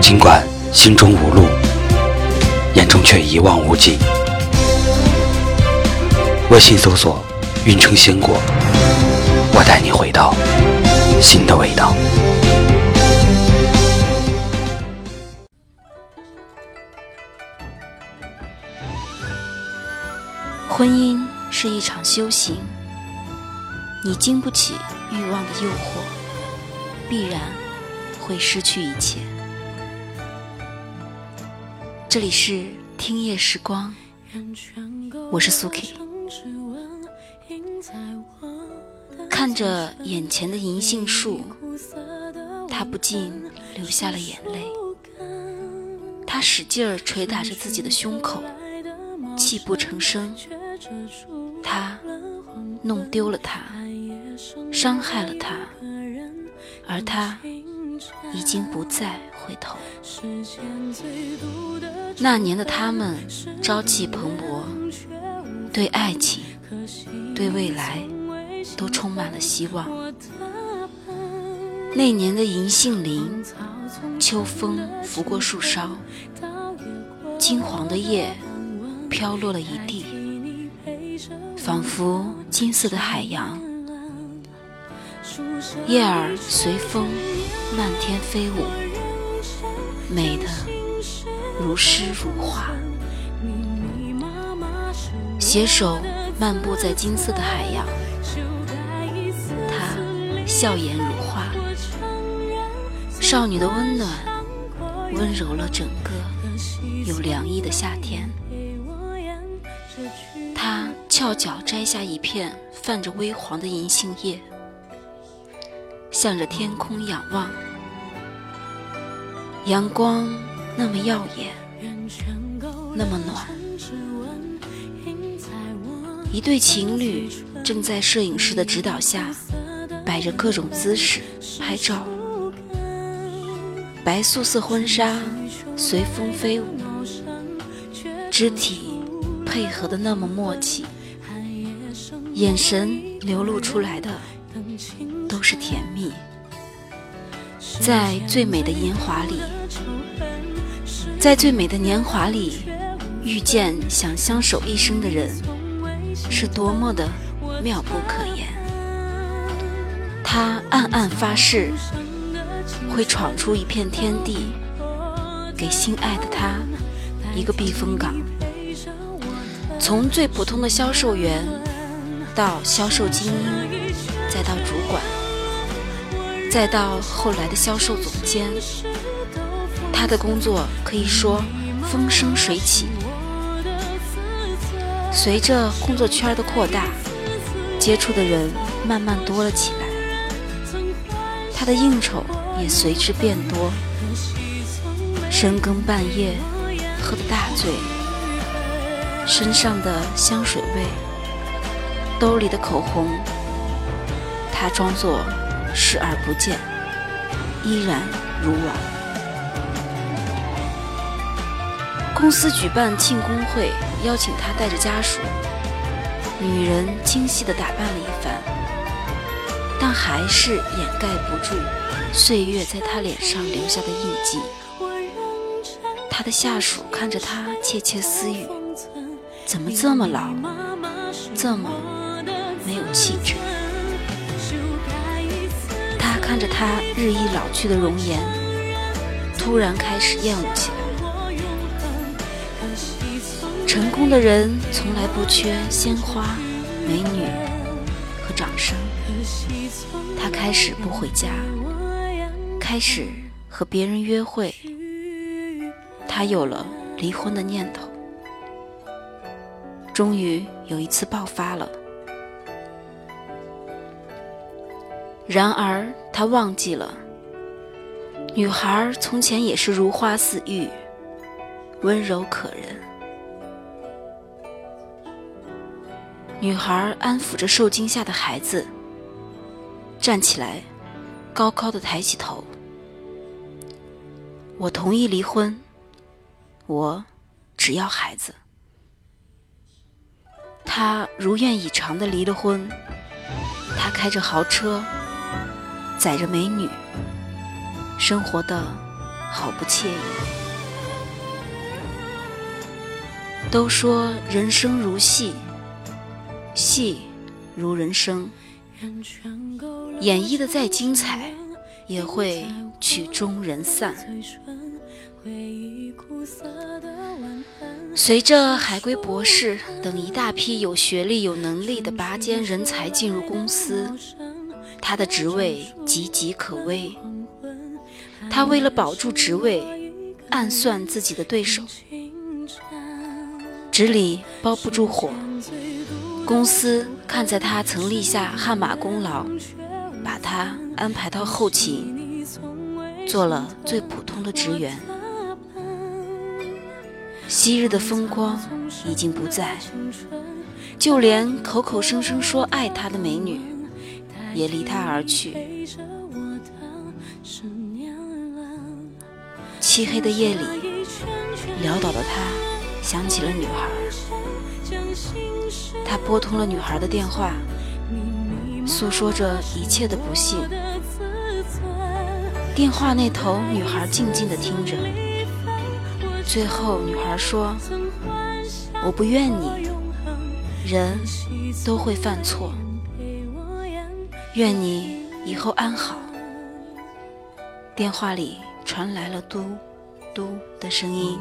尽管心中无路，眼中却一望无际。微信搜索“运城鲜果”，我带你回到新的味道。婚姻是一场修行，你经不起欲望的诱惑，必然会失去一切。这里是听夜时光，我是苏 K。看着眼前的银杏树，他不禁流下了眼泪。他使劲儿捶打着自己的胸口，泣不成声。他弄丢了他，伤害了他，而他已经不再回头。那年的他们朝气蓬勃，对爱情、对未来都充满了希望。那年的银杏林，秋风拂过树梢，金黄的叶飘落了一地，仿佛金色的海洋。叶儿随风漫天飞舞，美的。如诗如画，携手漫步在金色的海洋，她笑颜如花，少女的温暖温柔了整个有凉意的夏天。她翘脚摘下一片泛着微黄的银杏叶，向着天空仰望，阳光。那么耀眼，那么暖。一对情侣正在摄影师的指导下，摆着各种姿势拍照。白素色婚纱随风飞舞，肢体配合的那么默契，眼神流露出来的都是甜蜜。在最美的年华里。在最美的年华里，遇见想相守一生的人，是多么的妙不可言。他暗暗发誓，会闯出一片天地，给心爱的他一个避风港。从最普通的销售员，到销售精英，再到主管，再到后来的销售总监。他的工作可以说风生水起。随着工作圈的扩大，接触的人慢慢多了起来，他的应酬也随之变多。深更半夜喝得大醉，身上的香水味，兜里的口红，他装作视而不见，依然如往。公司举办庆功会，邀请他带着家属。女人精细地打扮了一番，但还是掩盖不住岁月在她脸上留下的印记。他的下属看着他窃窃私语：“怎么这么老，这么没有气质？”看着他日益老去的容颜，突然开始厌恶起来。成功的人从来不缺鲜花、美女和掌声。他开始不回家，开始和别人约会。他有了离婚的念头。终于有一次爆发了。然而他忘记了，女孩从前也是如花似玉，温柔可人。女孩安抚着受惊吓的孩子，站起来，高高的抬起头。我同意离婚，我只要孩子。他如愿以偿的离了婚，他开着豪车，载着美女。生活的好不惬意。都说人生如戏，戏如人生，演绎的再精彩，也会曲终人散。随着海归博士等一大批有学历、有能力的拔尖人才进入公司，他的职位岌岌可危。他为了保住职位，暗算自己的对手。纸里包不住火，公司看在他曾立下汗马功劳，把他安排到后勤，做了最普通的职员。昔日的风光已经不在，就连口口声声说爱他的美女，也离他而去。漆黑的夜里，潦倒的他想起了女孩。他拨通了女孩的电话，诉说着一切的不幸。电话那头，女孩静静的听着。最后，女孩说：“我不怨你，人都会犯错，愿你以后安好。”电话里。传来了嘟嘟的声音。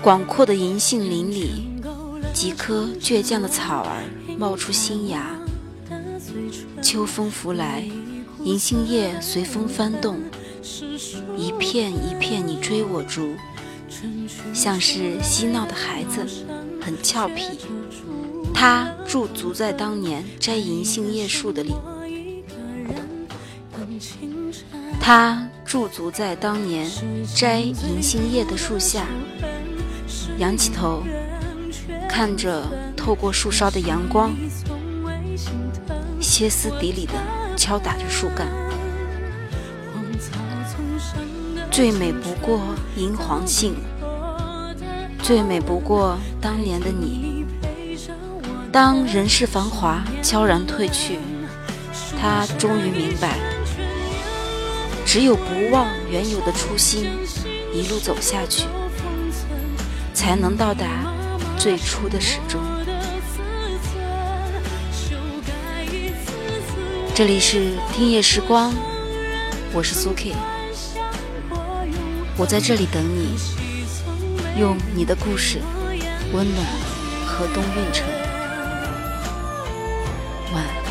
广阔的银杏林里，几棵倔强的草儿冒出新芽。秋风拂来，银杏叶随风翻动，一片一片你追我逐，像是嬉闹的孩子，很俏皮。他驻足在当年摘银杏叶树的里。他驻足在当年摘银杏叶的树下，仰起头，看着透过树梢的阳光，歇斯底里地敲打着树干。最美不过银黄杏，最美不过当年的你。当人世繁华悄然褪去，他终于明白。只有不忘原有的初心，一路走下去，才能到达最初的始终。这里是听夜时光，我是苏 K，我在这里等你，用你的故事温暖河东运城。万